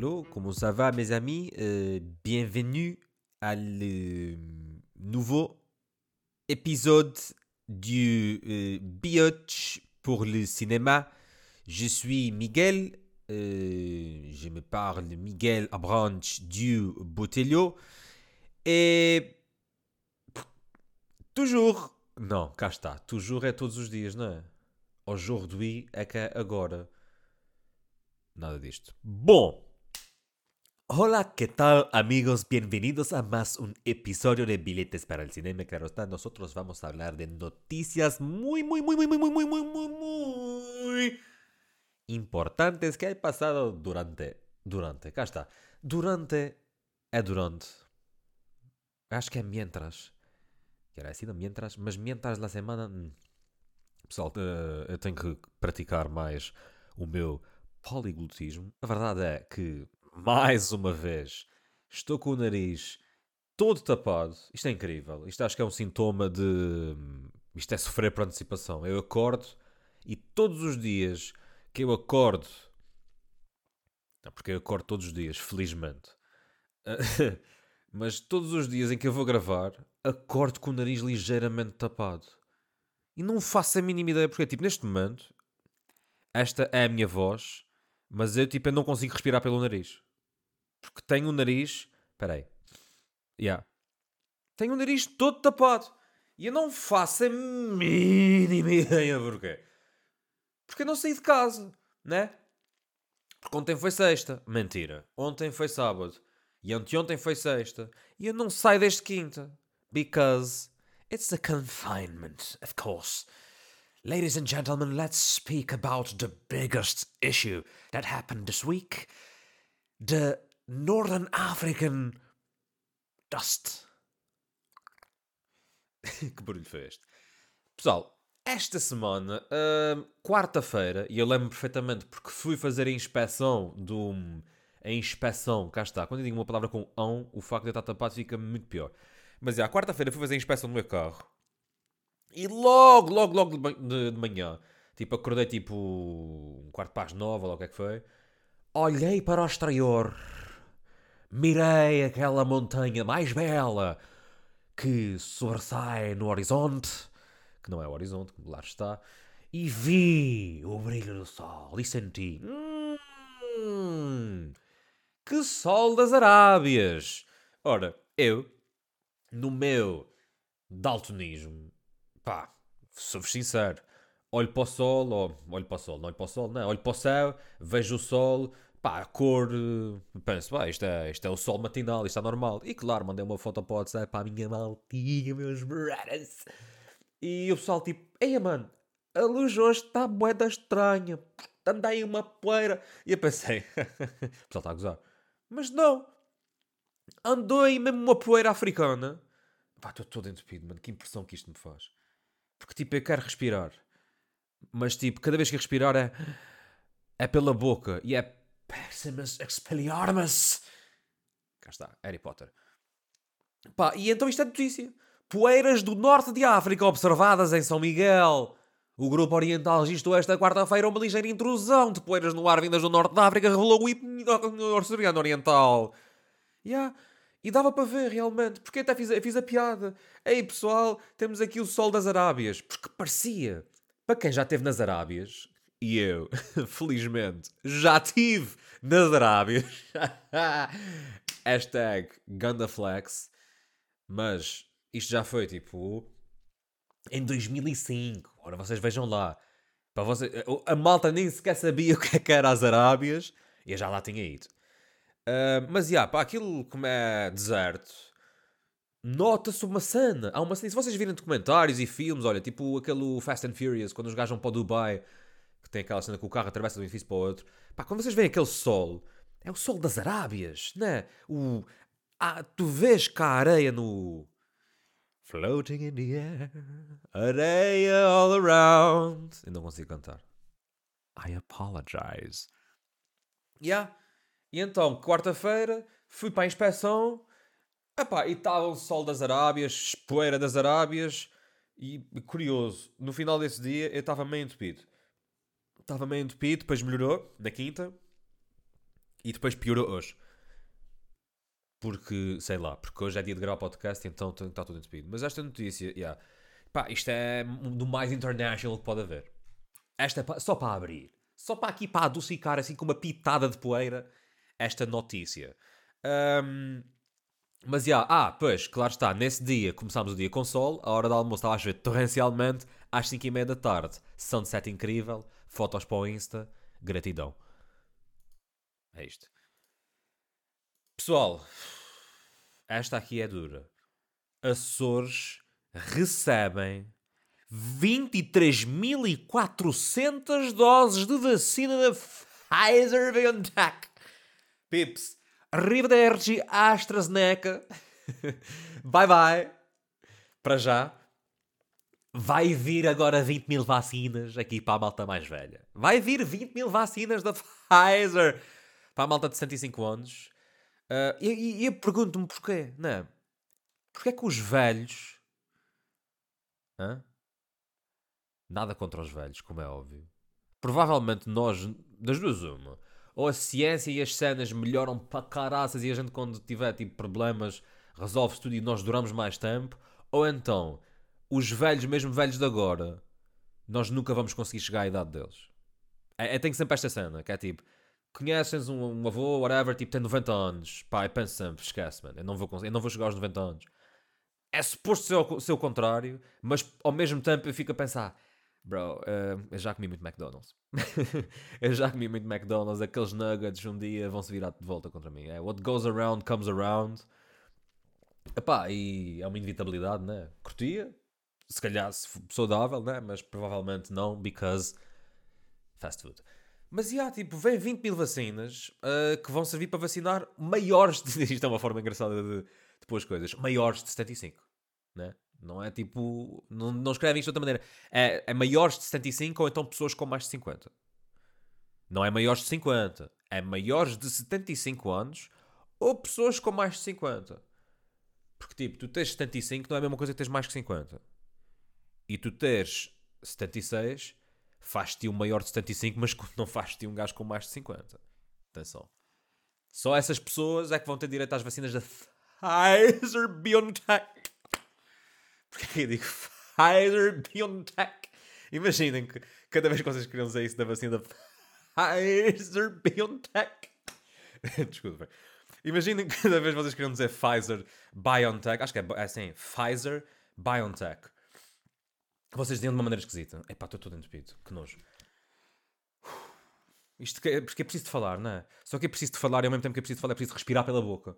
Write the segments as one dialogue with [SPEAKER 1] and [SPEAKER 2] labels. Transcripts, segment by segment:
[SPEAKER 1] Allô, comment ça va mes amis? Euh, Bienvenue à le nouveau épisode du euh, pour le cinéma. Je suis Miguel, euh, je me parle Miguel Abranch du Botelho et toujours, não, cá está, toujours é todos os dias, não é? Aujourd'hui é que agora. Nada disto. Bom, Hola, ¿qué tal amigos? Bienvenidos a más un episodio de Billetes para el Cinema. Claro está, nosotros vamos a hablar de noticias muy, muy, muy, muy, muy, muy, muy, muy, muy, muy importantes que han pasado durante, durante, cá está, durante, é durante, acho que é mientras, que era mientras, mas mientras da semana, hum. pessoal, eh, eu tenho que praticar mais o meu poliglotismo. A verdade é que mais uma vez, estou com o nariz todo tapado. Isto é incrível. Isto acho que é um sintoma de. Isto é sofrer por antecipação. Eu acordo e todos os dias que eu acordo. Não, porque eu acordo todos os dias, felizmente. Mas todos os dias em que eu vou gravar, acordo com o nariz ligeiramente tapado. E não faço a mínima ideia porque, tipo, neste momento, esta é a minha voz, mas eu, tipo, eu não consigo respirar pelo nariz. Porque tenho o nariz. Espera aí. Yeah. Tenho o nariz todo tapado. E eu não faço a mínima ideia porquê. Porque eu não saí de casa, né? Porque ontem foi sexta. Mentira. Ontem foi sábado. E anteontem foi sexta. E eu não saio desde quinta. Because it's a confinement, of course. Ladies and gentlemen, let's speak about the biggest issue that happened this week. The Northern African dust. que barulho foi este? Pessoal, esta semana, hum, quarta-feira, e eu lembro perfeitamente porque fui fazer a inspeção do. A inspeção, cá está. Quando eu digo uma palavra com ão, o facto de eu estar tapado fica muito pior. Mas é, quarta-feira fui fazer a inspeção do meu carro. E logo, logo, logo de, de- manhã, tipo, acordei tipo um quarto para as nove, ou o que é que foi. Olhei para o exterior, mirei aquela montanha mais bela que sobressai no horizonte, que não é o horizonte, como lá está, e vi o brilho do sol e senti. Hum, que sol das Arábias! Ora, eu, no meu daltonismo, pá, sou-vos sincero, olho para o sol, ou olho para o sol, não olho para o sol, não, olho para o céu, vejo o sol, pá, a cor, eh, penso, pá, isto é, isto é o sol matinal, isto é normal. E claro, mandei uma foto para o WhatsApp para a minha maltinha, meus brothers. E o pessoal tipo, ei mano, a luz hoje está moeda estranha, anda aí uma poeira. E eu pensei, o pessoal está a gozar. Mas não, andou aí mesmo uma poeira africana. Pá, estou todo entupido, mano, que impressão que isto me faz. Porque tipo, eu quero respirar. Mas tipo, cada vez que respirar é, é pela boca e é Péssimas Expelliarmus. Cá está, Harry Potter. Pá, e então isto é notícia. Poeiras do norte de África observadas em São Miguel. O grupo oriental registrou esta quarta-feira uma ligeira intrusão de poeiras no ar vindas do norte da África, revelou o Oceano Oriental. Yeah. E dava para ver realmente, porque até fiz, fiz a piada. Ei pessoal, temos aqui o Sol das Arábias. Porque parecia. Para quem já esteve nas Arábias, e eu, felizmente, já tive nas Arábias. Hashtag Gandaflex. Mas isto já foi tipo em 2005. Ora, vocês vejam lá. Para vocês, a malta nem sequer sabia o que é que era as Arábias. E eu já lá tinha ido. Ah, mas, já, pá, aquilo como é deserto, nota-se uma cena. Há uma cena. Se vocês virem documentários e filmes, olha, tipo aquele Fast and Furious, quando os gajos vão para o Dubai, que tem aquela cena que o carro atravessa de um edifício para o outro. Pá, quando vocês veem aquele sol, é o sol das Arábias, né? O, ah, tu vês cá a areia no. Floating in the air, areia all around. Eu não consigo cantar. I apologize. Yeah. E então, quarta-feira, fui para a inspeção. Epá, e estava o sol das Arábias, poeira das Arábias. E, curioso, no final desse dia eu estava meio entupido. Estava meio entupido, depois melhorou, na quinta. E depois piorou hoje. Porque, sei lá, porque hoje é dia de gravar podcast, então está tudo entupido. Mas esta notícia, yeah. Pá, isto é do mais international que pode haver. Esta é só para abrir. Só para aqui, para adocicar assim com uma pitada de poeira esta notícia. Um, mas já, yeah, ah, pois, claro está, nesse dia começámos o dia com sol, a hora do almoço estava a chover torrencialmente, às 5 e meia da tarde, sunset incrível, fotos para o Insta, gratidão. É isto. Pessoal, esta aqui é dura. Açores recebem 23.400 doses de vacina da Pfizer BioNTech. Pips, Riverdergi AstraZeneca. bye bye. Para já. Vai vir agora 20 mil vacinas aqui para a malta mais velha. Vai vir 20 mil vacinas da Pfizer para a malta de 65 anos. Uh, e, e, eu pergunto-me porquê, não é? Porquê é que os velhos. Hã? Nada contra os velhos, como é óbvio. Provavelmente nós, das duas, uma. Ou a ciência e as cenas melhoram para caraças e a gente, quando tiver tipo, problemas, resolve-se tudo e nós duramos mais tempo. Ou então, os velhos, mesmo velhos de agora, nós nunca vamos conseguir chegar à idade deles. É, é tem sempre esta cena, que é tipo, conheces um, um, avô, whatever, tipo, tem 90 anos. Pá, eu penso sempre, esquece, mano, eu não vou, eu não vou chegar aos 90 anos. É suposto ser o, ser o contrário, mas ao mesmo tempo eu fico a pensar, bro, uh, eu já comi muito McDonald's. eu já comi muito McDonald's, aqueles nuggets um dia vão se virar de volta contra mim. É, what goes around comes around. Epá, e é uma inevitabilidade, né? Curtia, se calhar saudável, né? Mas provavelmente não, because fast food. Mas, yeah, tipo, vem 20 mil vacinas uh, que vão servir para vacinar maiores de... Isto é uma forma engraçada de, de pôr as coisas. Maiores de 75, né? Não é tipo... Não, não escrevem isto de outra maneira. É, é maiores de 75 ou então pessoas com mais de 50. Não é maiores de 50. É maiores de 75 anos ou pessoas com mais de 50. Porque, tipo, tu tens 75 não é a mesma coisa que tens mais que 50. E tu tens 76 faz-te um maior de 75, mas não faz-te um gajo com mais de 50. Atenção. Só essas pessoas é que vão ter direito às vacinas da Pfizer BioNTech. Porquê que eu digo Pfizer BioNTech? Imaginem que cada vez que vocês dizer isso da vacina Pfizer BioNTech. Desculpa. Imaginem que cada vez que vocês queriam dizer Pfizer BioNTech. Acho que é, é assim: Pfizer BioNTech vocês diziam de uma maneira esquisita. Epá, estou todo entupido. Que nojo. Isto é, porque é preciso de falar, não é? Só que é preciso de falar e ao mesmo tempo que é preciso de falar é preciso respirar pela boca.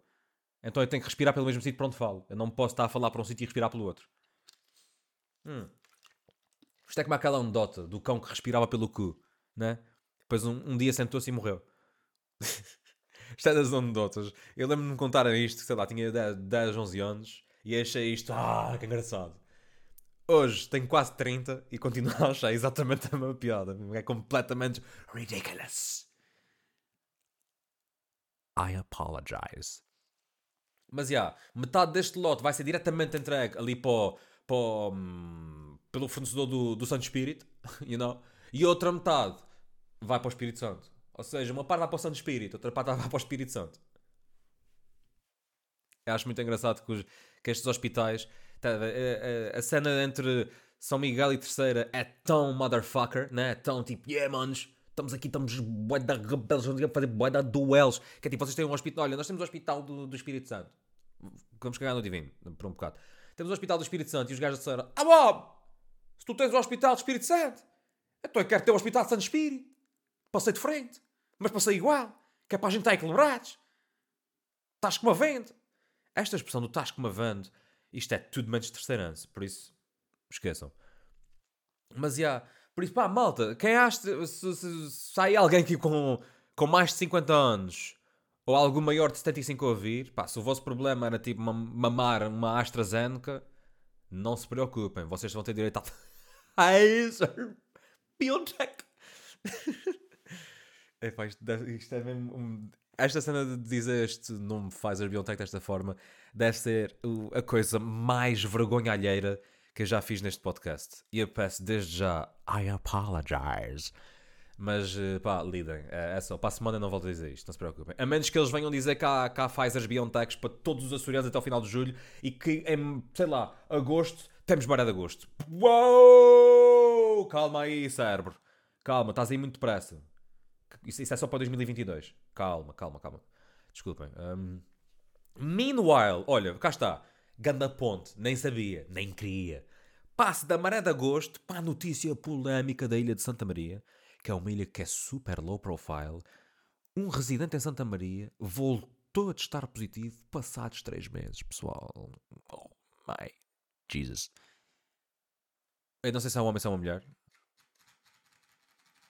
[SPEAKER 1] Então eu tenho que respirar pelo mesmo sítio para onde falo. Eu não posso estar a falar para um sítio e respirar pelo outro. Hum. Isto é como aquela anedota do cão que respirava pelo cu, né? Depois um, um dia sentou-se e morreu. isto é das anedotas. Eu lembro-me de me contarem isto, sei lá, tinha 10, 10, 11 anos e achei isto, ah, que engraçado. Hoje tenho quase 30 e continuo a achar exatamente a mesma piada. É completamente ridiculous. I apologize. Mas já, yeah, metade deste lote vai ser diretamente entregue ali para, para um, pelo fornecedor do, do Santo Espírito, you know? E outra metade vai para o Espírito Santo. Ou seja, uma parte vai para o Santo Espírito, outra parte vai para o Espírito Santo. Eu acho muito engraçado que, os, que estes hospitais Tá, a, a, a, cena entre São Miguel e Terceira é tão motherfucker, né? É tão tipo, yeah, manos, estamos aqui, estamos bué da rebeldes, vamos fazer bué da duelos. Que é tipo, vocês têm um hospital, olha, nós temos o hospital do, do Espírito Santo. Vamos cagar no divino, por um bocado. Temos o hospital do Espírito Santo e os gajos disseram, ah, Bob, se tu tens o hospital do Espírito Santo, então eu quero ter o hospital de Santo Espírito. Passei de frente, mas passei igual, que é para a gente estar equilibrados. Estás como a vende. Esta expressão do estás como a vende isto é tudo menos terceirança, por isso esqueçam. Mas já, yeah, por isso pá, malta, quem acha se, se, sai alguém aqui com, com mais de 50 anos ou algo maior de 75 a ouvir, pá, se o vosso problema era tipo mamar uma AstraZeneca, não se preocupem, vocês vão ter direito a Pfizer Biotech. Epá, isto, isto é mesmo um, esta cena de dizer este nome Pfizer BioNTech desta forma deve ser a coisa mais vergonha alheira que eu já fiz neste podcast. E eu peço desde já, I apologize. Mas eh, pá, lidem. É, é só. Para a semana não volto a dizer isto, não se preocupem. A menos que eles venham dizer que há, que há BioNTechs para todos os açorianos até ao final de julho e que em, sei lá, agosto, temos baré de agosto. Uou! Calma aí, cérebro. Calma, estás aí muito depressa. Isso, isso é só para 2022. Calma, calma, calma. Desculpem. Um, meanwhile, olha, cá está. Ganda Ponte, nem sabia, nem queria. Passe da maré de agosto para a notícia polémica da ilha de Santa Maria, que é uma ilha que é super low profile. Um residente em Santa Maria voltou a testar positivo passados três meses, pessoal. Oh my Jesus. Eu não sei se é um homem ou se é uma mulher.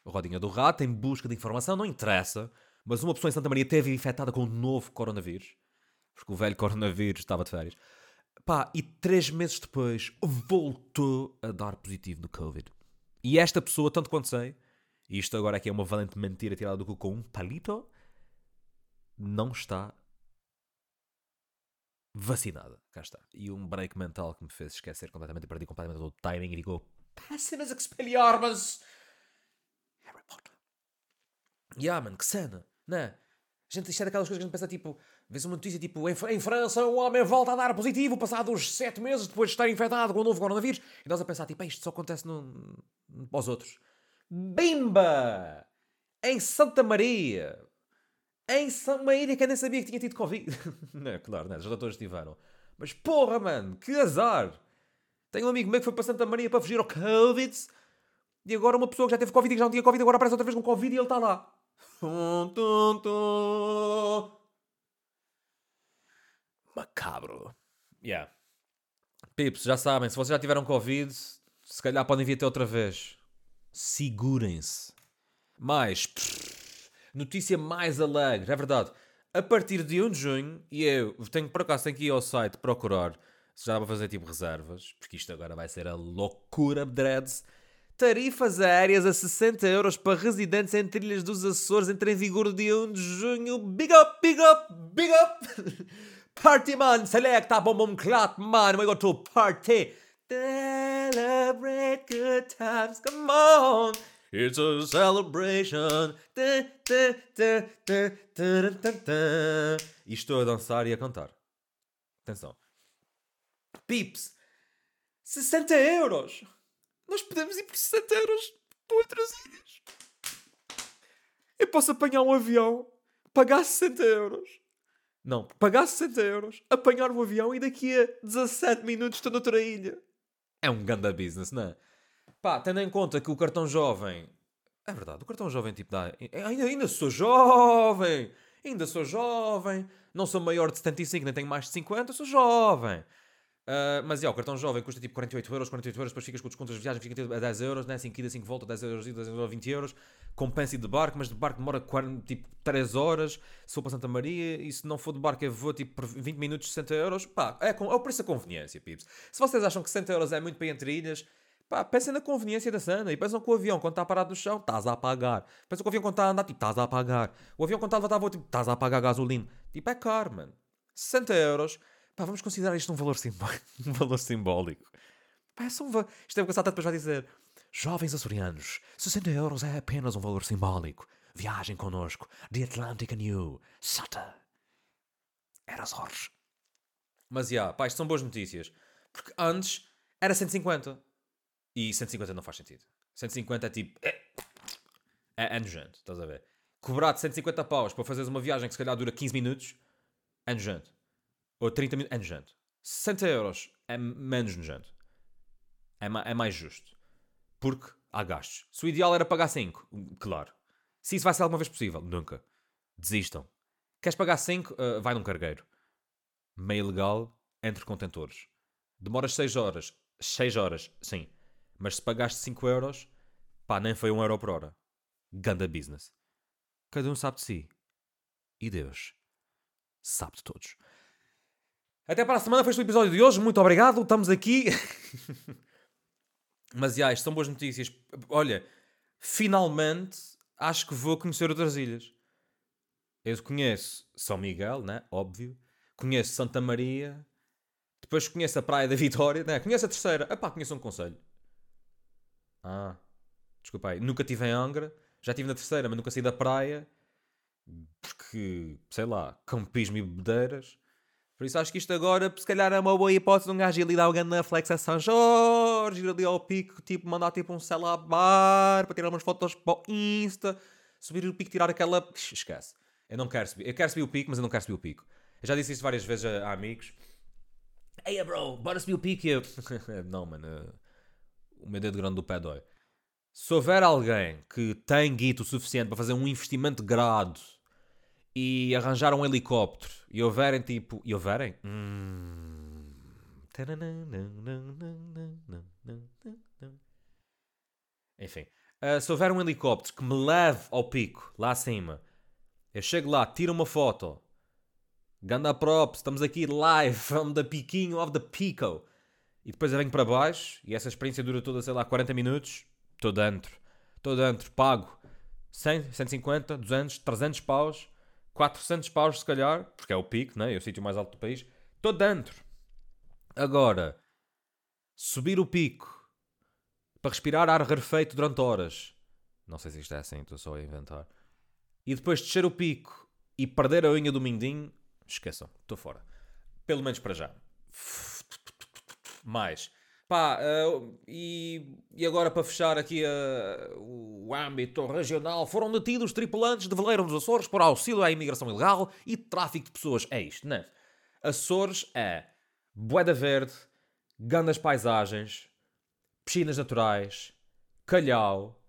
[SPEAKER 1] Rodinha do Rato, em busca de informação, não interessa. Mas uma pessoa em Santa Maria teve infectada com o novo coronavírus. Porque o velho coronavírus estava de férias. Pá, e três meses depois voltou a dar positivo no Covid. E esta pessoa, tanto quanto sei, e isto agora aqui é uma valente mentira tirada do cu com um palito, não está vacinada. Cá está. E um break mental que me fez esquecer completamente, perdi completamente o timing e digo: Pássimas expelliarmas! Harry Potter. Yeah, man, que cena, né? Gente, isto é daquelas coisas que a gente pensa tipo, vês uma notícia tipo, em, em França um homem volta a dar positivo passados 7 meses depois de estar infectado com o novo coronavírus. E nós a pensar tipo, isto só acontece no, no, para os outros. Bimba! Em Santa Maria! Em Santa Maria que eu nem sabia que tinha tido Covid. não, claro, né? os doutores tiveram. Mas porra, mano, que azar! Tenho um amigo meu que foi para Santa Maria para fugir ao Covid e agora uma pessoa que já teve Covid e que já não tinha Covid agora aparece outra vez com Covid e ele está lá. Macabro. Yeah. Pips, já sabem, se vocês já tiveram Covid, se calhar podem vir até outra vez. Segurem-se. Mais. Notícia mais alegre, é verdade. A partir de 1 de junho, e eu tenho por acaso tenho que ir ao site procurar se já dá para fazer tipo reservas, porque isto agora vai ser a loucura dreads. Tarifas aéreas a 60 euros para residentes em trilhas dos Açores entra em vigor dia 1 de junho. Big up, big up, big up! Party man, a bom bom clat man, we go to party. Celebrate good times, come on! It's a celebration. E estou a dançar e a cantar. Atenção. Pips, 60 euros! Nós podemos ir por 60 euros para outras ilhas. Eu posso apanhar um avião, pagar 60 euros. Não, pagar 60 euros, apanhar um avião e daqui a 17 minutos estou noutra ilha. É um ganda business, não é? Pá, tendo em conta que o cartão jovem. É verdade, o cartão jovem tipo dá. Ainda, ainda sou jovem! Ainda sou jovem! Não sou maior de 75, nem tenho mais de 50, sou jovem! Uh, mas é, o cartão jovem custa tipo 48 euros, 48 euros, depois ficas com descontos de viagem, fica a 10 euros, né? 5 ida, 5 volta, 10 euros, 10 euros, 20 euros. Compensa de barco, mas de barco demora 40, tipo 3 horas. Se for para Santa Maria, e se não for de barco, eu vou tipo por 20 minutos, 60 euros. Pá, é, é o preço da conveniência, pips. Se vocês acham que 60 euros é muito para ir entre ilhas, pá, pensem na conveniência da cena e pensam que o avião, quando está parado no chão, estás a pagar. Pensam que o avião, quando está a andar, tipo, estás a pagar. O avião, quando está a levantar voo, tipo, estás a pagar gasolina. Tipo, é caro, mano. 60 euros Pá, vamos considerar isto um valor simbólico. um valor simbólico. Pá, é só um. Isto é o que a depois vai dizer. Jovens açorianos, 60 euros é apenas um valor simbólico. Viagem connosco. The Atlantic you. Sata. Era Açores. Mas, já, yeah, pá, isto são boas notícias. Porque antes era 150. E 150 não faz sentido. 150 é tipo... É, é, é nojento, estás a ver? Cobrar-te 150 paus para fazeres uma viagem que se calhar dura 15 minutos é nojento ou 30 minutos, é nojento. 60 euros é menos nojento. É, ma é mais justo. Porque há gastos. Se o ideal era pagar 5, claro. Se isso vai ser alguma vez possível, nunca. Desistam. Queres pagar 5? Uh, eh, vai num cargueiro. Meio legal, entre contentores. Demoras 6 horas. 6 horas, sim. Mas se pagaste 5 euros, pá, nem foi 1 euro por hora. Ganda business. Cada um sabe de si. E Deus sabe de todos. Até para a semana, foi este o episódio de hoje. Muito obrigado, estamos aqui. Mas, já, isto são boas notícias. Olha, finalmente acho que vou conhecer outras ilhas. Eu conheço São Miguel, né? Óbvio. Conheço Santa Maria. Depois conheço a Praia da Vitória, né? Conheço a terceira. Epá, conheço um conselho. Ah, desculpa aí. Nunca estive em Angra. Já estive na terceira, mas nunca saí da praia. Porque, sei lá, campismo e bebedeiras. Por isso acho que isto agora, se calhar, é uma boa hipótese de um gajo ir ali dar o na Flex a São Jorge, ir ali ao pico, tipo, mandar tipo um celular para tirar umas fotos para o Insta, subir o pico, tirar aquela. Esquece. Eu não quero subir. Eu quero subir o pico, mas eu não quero subir o pico. Eu já disse isso várias vezes a, a amigos. Ei, bro, bora subir o pico. Eu... não, mano. O meu dedo grande do pé dói. Se houver alguém que tem guito o suficiente para fazer um investimento grado e arranjar um helicóptero e houverem tipo. E houverem? Hum... Enfim. Uh, se houver um helicóptero que me leve ao pico, lá acima, eu chego lá, tiro uma foto. Ganda props, estamos aqui live from the piquinho of the pico. E depois eu venho para baixo e essa experiência dura toda, sei lá, 40 minutos. Estou dentro. Estou dentro. Pago 100, 150, 200, 300 paus. 400 paus se calhar, porque é o pico, né? é o sítio mais alto do país. Estou dentro. Agora, subir o pico para respirar ar rarefeito durante horas. Não sei se isto é assim, estou só a inventar. E depois descer o pico e perder a unha do mindinho, esqueçam, estou fora. Pelo menos para já. Mais. Pá, uh, e, e agora para fechar aqui uh, o âmbito regional, foram detidos tripulantes de veleiro dos Açores por auxílio à imigração ilegal e tráfico de pessoas. É isto, né? Açores é Boeda Verde, grandes paisagens, piscinas naturais, calhau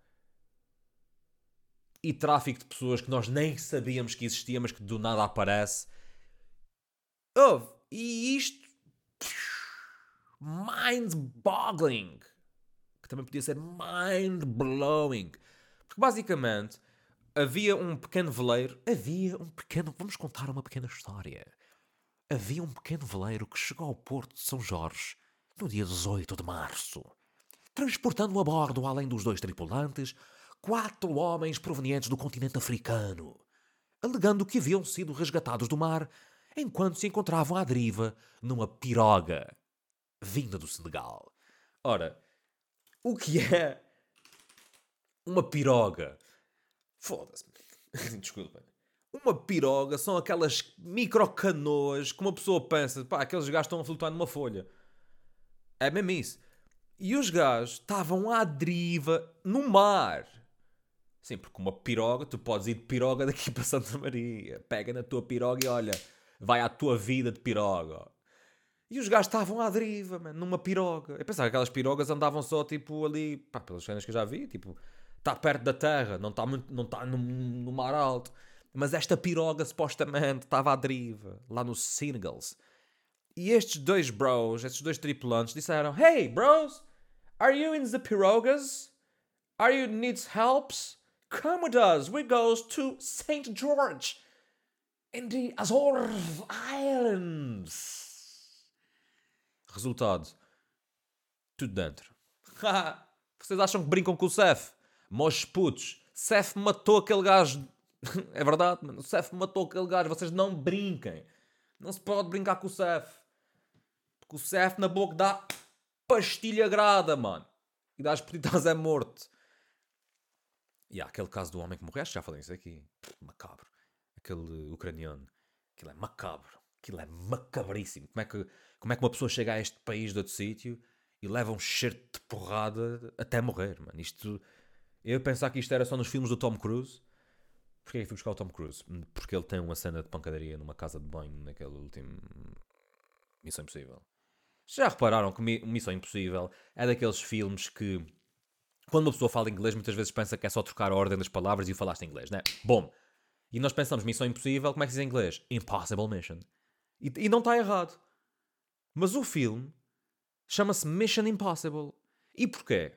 [SPEAKER 1] e tráfico de pessoas que nós nem sabíamos que existia, mas que do nada aparece. Oh, e isto. Mind-boggling. Que também podia ser mind-blowing. Porque basicamente havia um pequeno veleiro. Havia um pequeno. Vamos contar uma pequena história. Havia um pequeno veleiro que chegou ao Porto de São Jorge no dia 18 de março transportando a bordo, além dos dois tripulantes, quatro homens provenientes do continente africano, alegando que haviam sido resgatados do mar enquanto se encontravam à deriva numa piroga vinda do Senegal. Ora, o que é uma piroga? Foda-se. Desculpa. Uma piroga são aquelas microcanoas que uma pessoa pensa, pá, aqueles gajos estão a flutuar numa folha. É mesmo isso. E os gajos estavam à deriva no mar. Sim, porque uma piroga, tu podes ir de piroga daqui para Santa Maria. Pega na tua piroga e olha, vai à tua vida de piroga. E os gajos estavam à deriva, mano, numa piroga. Eu pensava que aquelas pirogas andavam só, tipo, ali, pá, pelas cenas que eu já vi, tipo, está perto da terra, não está muito, não está no, no mar alto. Mas esta piroga, supostamente, estava à deriva, lá no Senegals. E estes dois bros, estes dois tripulantes, disseram: Hey, bros, Are you in the pirogas? Are you needs helps? Come with us. We goes to St. George in the Azores Islands. Resultado. Tudo dentro. Vocês acham que brincam com o Cef? Mós putos. Cef matou aquele gajo. é verdade, mano. O Cef matou aquele gajo. Vocês não brinquem. Não se pode brincar com o Cef. Porque o Cef na boca dá pastilha grada, mano. E por estás é morto. E há aquele caso do homem que morreu, já falei isso aqui. Macabro. Aquele ucraniano. Aquilo é macabro. Aquilo é macabríssimo. Como é que, como é que uma pessoa chega a este país de outro sítio e leva um cheiro de porrada até morrer, mano? Isto... Eu pensar que isto era só nos filmes do Tom Cruise. Porquê é que fui buscar o Tom Cruise? Porque ele tem uma cena de pancadaria numa casa de banho naquele último Missão Impossível. Já repararam que Missão Impossível é daqueles filmes que, quando uma pessoa fala inglês, muitas vezes pensa que é só trocar a ordem das palavras e falaste inglês, né? Bom. E nós pensamos Missão Impossível, como é que se diz em inglês? Impossible Mission. E, e não está errado. Mas o filme chama-se Mission Impossible. E porquê?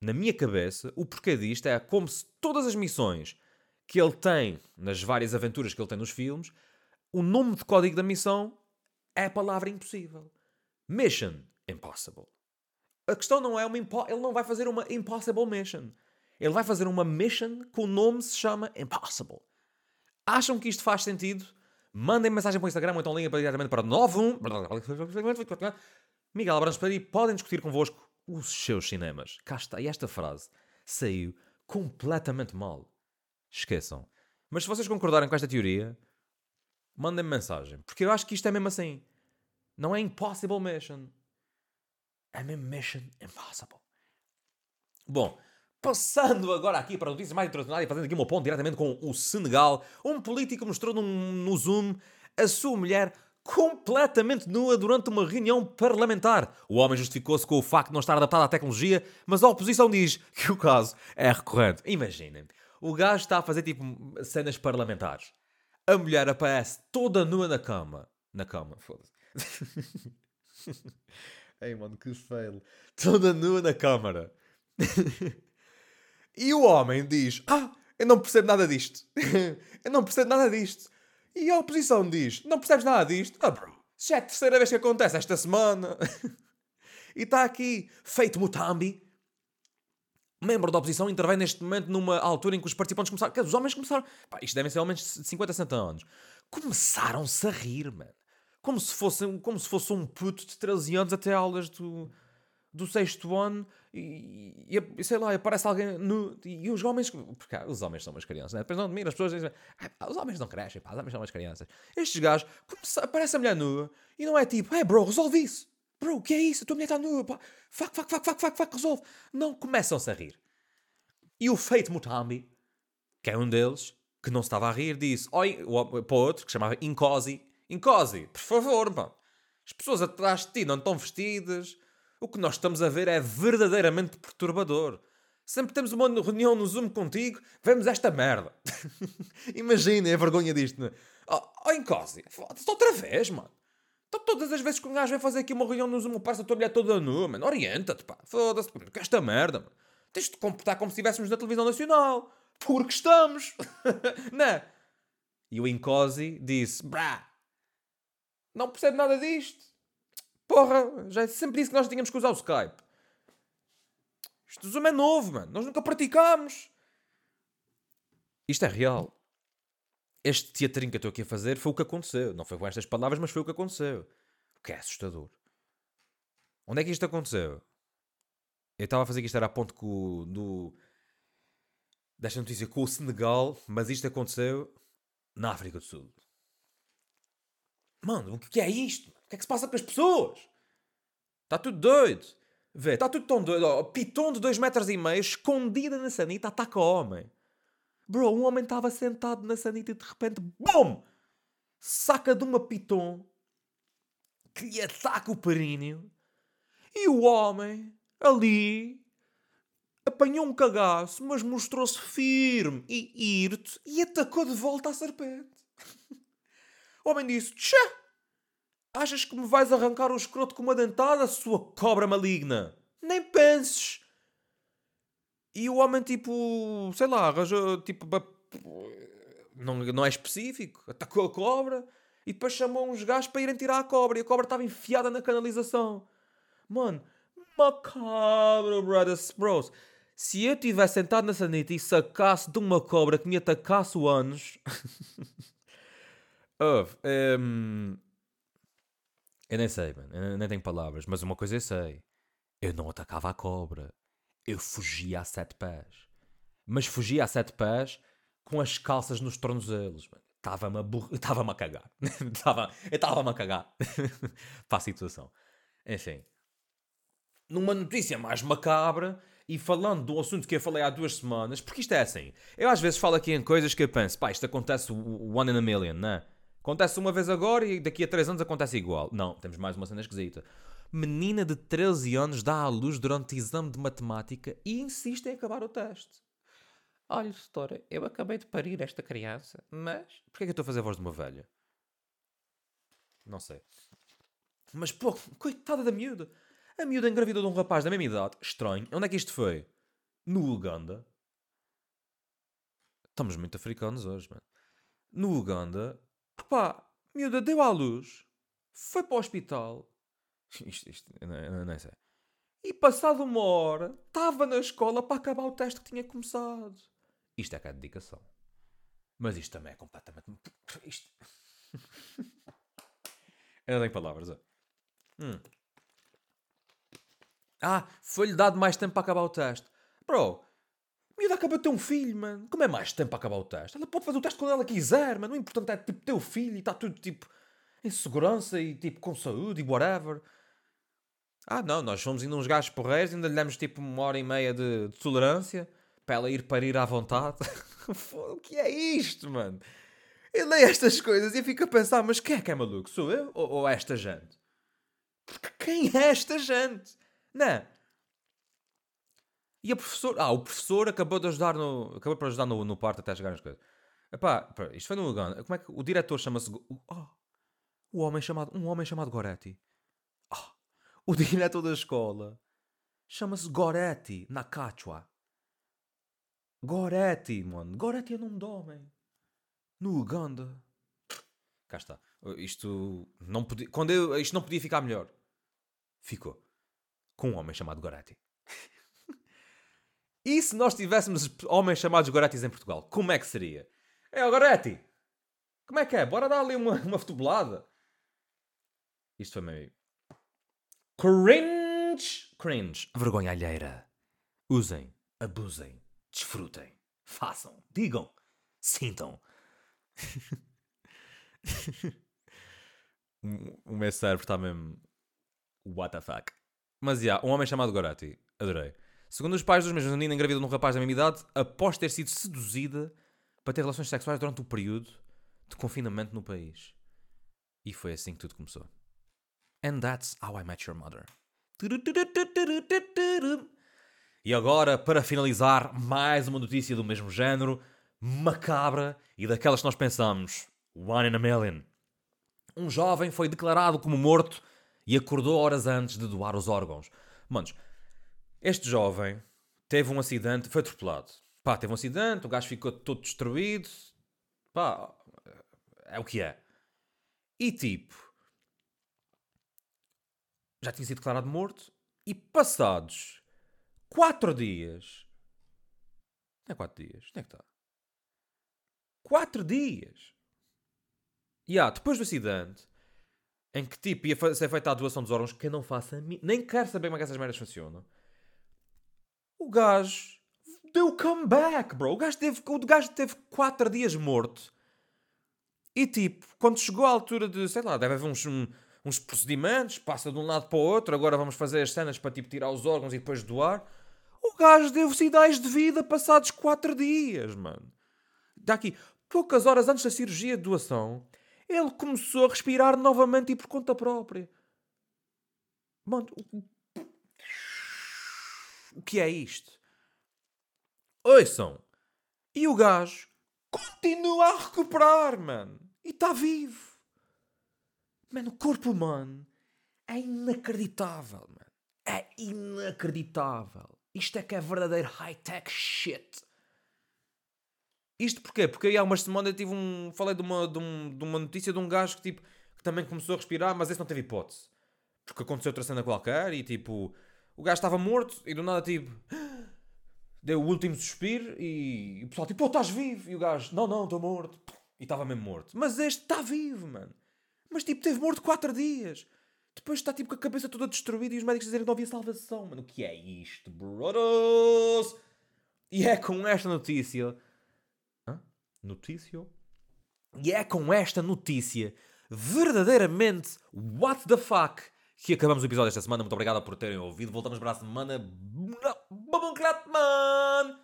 [SPEAKER 1] Na minha cabeça, o porquê disto é como se todas as missões que ele tem nas várias aventuras que ele tem nos filmes, o nome de código da missão é a palavra impossível. Mission Impossible. A questão não é uma ele não vai fazer uma Impossible Mission. Ele vai fazer uma mission que o nome se chama Impossible. Acham que isto faz sentido? Mandem mensagem para o Instagram ou então liguem diretamente para 91 Miguel Abrantes para aí podem discutir convosco os seus cinemas. Cá está. E esta frase saiu completamente mal. Esqueçam. Mas se vocês concordarem com esta teoria, mandem-me mensagem. Porque eu acho que isto é mesmo assim. Não é impossible mission. É mesmo mission impossible. Bom, passando agora aqui para notícias mais internacionais e fazendo aqui uma ponto diretamente com o Senegal, um político mostrou num, no Zoom a sua mulher completamente nua durante uma reunião parlamentar. O homem justificou-se com o facto de não estar adaptado à tecnologia, mas a oposição diz que o caso é recorrente. Imaginem, o gajo está a fazer tipo cenas parlamentares. A mulher aparece toda nua na cama. Na cama, foda-se. Ei, mano, que fail. Toda nua na câmara. e o homem diz: Ah, eu não percebo nada disto. eu não percebo nada disto. E a oposição diz: Não percebes nada disto? Ah, bro, já é a terceira vez que acontece esta semana. e está aqui, feito Mutambi. Membro da oposição intervém neste momento numa altura em que os participantes começaram. Que os homens começaram. Pá, isto devem ser homens de 50, 60 anos. Começaram-se a rir, mano. Como se, fosse, como se fosse um puto de 13 anos até aulas do, do sexto ano e, e, sei lá, aparece alguém no, e os homens, porque ah, os homens são umas crianças, né? depois não admira, as pessoas dizem, ah, os homens não crescem, pá, os homens são umas crianças. Estes gajos, aparece a mulher nua e não é tipo, é bro, resolve isso, bro, o que é isso? A tua mulher está nua, pá, fuck, fuck, fuck, fuck, fuck, fuck, resolve. Não, começam-se a rir. E o feito Mutambi, que é um deles, que não estava a rir, disse, oi, para outro, que chamava Incosi, Incosi, por favor, pá, as pessoas atrás de ti não estão vestidas o que nós estamos a ver é verdadeiramente perturbador. Sempre temos uma reunião no Zoom contigo, vemos esta merda. Imaginem a vergonha disto. Né? Oh, oh Incosi, foda-se outra vez, mano. Então, todas as vezes que um gajo vem fazer aqui uma reunião no Zoom, passa a tua mulher toda nua, mano. Orienta-te, pá. Foda-se, com esta merda, mano. Tens de comportar como se estivéssemos na televisão nacional. Porque estamos. não é? E o Incosi disse, brá, não percebe nada disto. Porra, já sempre disse que nós tínhamos que usar o Skype. Isto do Zoom é novo, mano. Nós nunca praticámos. Isto é real. Este teatrinho que eu estou aqui a fazer foi o que aconteceu. Não foi com estas palavras, mas foi o que aconteceu. O que é assustador. Onde é que isto aconteceu? Eu estava a fazer que isto era a ponto com, do, desta notícia com o Senegal, mas isto aconteceu na África do Sul. Mano, o que é isto? O que é que se passa com as pessoas? Está tudo doido. Vê, está tudo tão doido. Ó, piton de 2 metros e meio, escondida na sanita, ataca o homem. Bro, um homem estava sentado na sanita e de repente, BUM! Saca de uma piton que lhe ataca o períneo. E o homem, ali, apanhou um cagaço, mas mostrou-se firme e irto e atacou de volta a serpente. o homem disse, tchá! Achas que me vais arrancar o escroto com uma dentada, sua cobra maligna? Nem penses! E o homem, tipo, sei lá, arranjou, tipo, não, não é específico, atacou a cobra e depois chamou uns gajos para irem tirar a cobra e a cobra estava enfiada na canalização. Mano, macabro, brothers, bros. Se eu estivesse sentado na sanita e sacasse de uma cobra que me atacasse o anos. oh, um, eu nem sei, mano. Eu nem tenho palavras. Mas uma coisa eu sei. Eu não atacava a cobra. Eu fugia a sete pés. Mas fugia a sete pés com as calças nos tornozelos, mano. Estava-me a, estava a cagar. estava... Eu estava-me a cagar para a situação. Enfim. Numa notícia mais macabra e falando um assunto que eu falei há duas semanas, porque isto é assim. Eu às vezes falo aqui em coisas que eu penso, pá, isto acontece one in a million, não é? Acontece uma vez agora e daqui a 3 anos acontece igual. Não, temos mais uma cena esquisita. Menina de 13 anos dá à luz durante exame de matemática e insiste em acabar o teste. Olha, doutora, eu acabei de parir esta criança, mas. Porquê é que eu estou a fazer a voz de uma velha? Não sei. Mas, pô, coitada da miúda. A miúda engravidou de um rapaz da mesma idade. Estranho. Onde é que isto foi? No Uganda. Estamos muito africanos hoje, mano. No Uganda, Pá, miúda deu à luz, foi para o hospital. Isto, isto, não, não sei. E passado uma hora, estava na escola para acabar o teste que tinha começado. Isto é que é dedicação. Mas isto também é completamente. Isto. Eu não tenho palavras. Hum. Ah, foi-lhe dado mais tempo para acabar o teste. Bro, A miúda acaba de ter um filho, mano. Como é mais tempo para acabar o teste? Ela pode fazer o teste quando ela quiser, mano. O importante é, tipo, ter o filho e está tudo, tipo, em segurança e, tipo, com saúde e whatever. Ah, não, nós somos ainda uns gajos porreiros, ainda lhe damos, tipo, uma hora e meia de, de tolerância para ela ir parir à vontade. o que é isto, mano? Eu leio estas coisas e fico a pensar, mas quem é que é maluco? Sou eu ou, ou esta gente? Quem é esta gente? Não. E a professora... Ah, o professor acabou de ajudar no... Acabou por ajudar no, no parto até chegar as coisas. Epá, isto foi no Uganda. Como é que... O diretor chama-se... Oh, o homem chamado... Um homem chamado Goretti. Oh, o diretor da escola chama-se Goretti Nakachwa. Goretti, mano. Goretti é nome de homem. No Uganda. Cá está. Isto não podia, quando eu, isto não podia ficar melhor. Ficou. Com um homem chamado Goretti. e se nós tivéssemos homens chamados Gorettis em Portugal? Como é que seria? É o Goretti! Como é que é? Bora dar ali uma, uma futebolada. Isto foi meio... Cringe! Cringe. Vergonha alheira. Usem. Abusem. Desfrutem. Façam. Digam. Sintam. o meu cérebro está mesmo. What the fuck? Mas, já, yeah, um homem chamado Goretti. Adorei. Segundo os pais dos mesmos, a menina engravida num rapaz da mesma idade após ter sido seduzida para ter relações sexuais durante o período de confinamento no país. E foi assim que tudo começou. And that's how I met your mother. E agora, para finalizar, mais uma notícia do mesmo género, macabra e daquelas que nós pensamos, one in a million. Um jovem foi declarado como morto e acordou horas antes de doar os órgãos. Manos, este jovem teve um acidente, foi atropelado. Pá, teve um acidente, o gajo ficou todo destruído. Pá, é o que é. E tipo, já tinha sido declarado morto e passados quatro dias. Não é quatro dias, onde é que está? Quatro dias. E yeah, depois do acidente, em que tipo ia ser feita a doação dos órgãos, que eu não faço a mim, nem quero saber como é que essas merdas funcionam. O gajo deu comeback, bro. O gajo teve, o gajo teve 4 dias morto. E tipo, quando chegou à altura de, sei lá, deve haver uns, um, uns procedimentos, passa de um lado para o outro, agora vamos fazer as cenas para tipo tirar os órgãos e depois doar. O gajo deu sinais de vida passados 4 dias, mano. Daqui, poucas horas antes da cirurgia de doação, ele começou a respirar novamente e por conta própria. Mano, o que é isto? Ouçam. E o gajo continua a recuperar, mano. E está vivo. Mano, o corpo humano é inacreditável, mano. É inacreditável. Isto é que é verdadeiro high-tech shit. Isto porquê? Porque aí há umas semanas eu tive um. Falei de uma, de, um, de uma notícia de um gajo que, tipo, que também começou a respirar, mas esse não teve hipótese. Porque aconteceu outra cena qualquer e tipo. O gajo estava morto e do nada tipo. Deu o último suspiro e, e o pessoal tipo, pô, estás vivo? E o gajo, não, não, estou morto. E estava mesmo morto. Mas este está vivo, mano. Mas tipo, teve morto 4 dias. Depois está tipo com a cabeça toda destruída e os médicos dizerem que não havia salvação. Mano, o que é isto, brothers? E é com esta notícia notícia. E é com esta notícia verdadeiramente what the fuck que acabamos o episódio desta semana. Muito obrigado por terem ouvido. Voltamos para a semana. man!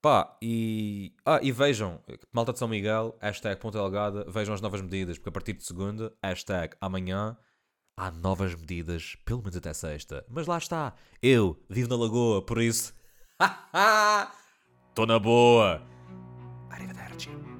[SPEAKER 1] Pá, e. Ah, e vejam, malta de São Miguel, hashtag Ponta Delgada, vejam as novas medidas, porque a partir de segunda, hashtag amanhã, há novas medidas, pelo menos até sexta. Mas lá está, eu vivo na Lagoa, por isso. Estou na boa! Arrivederci.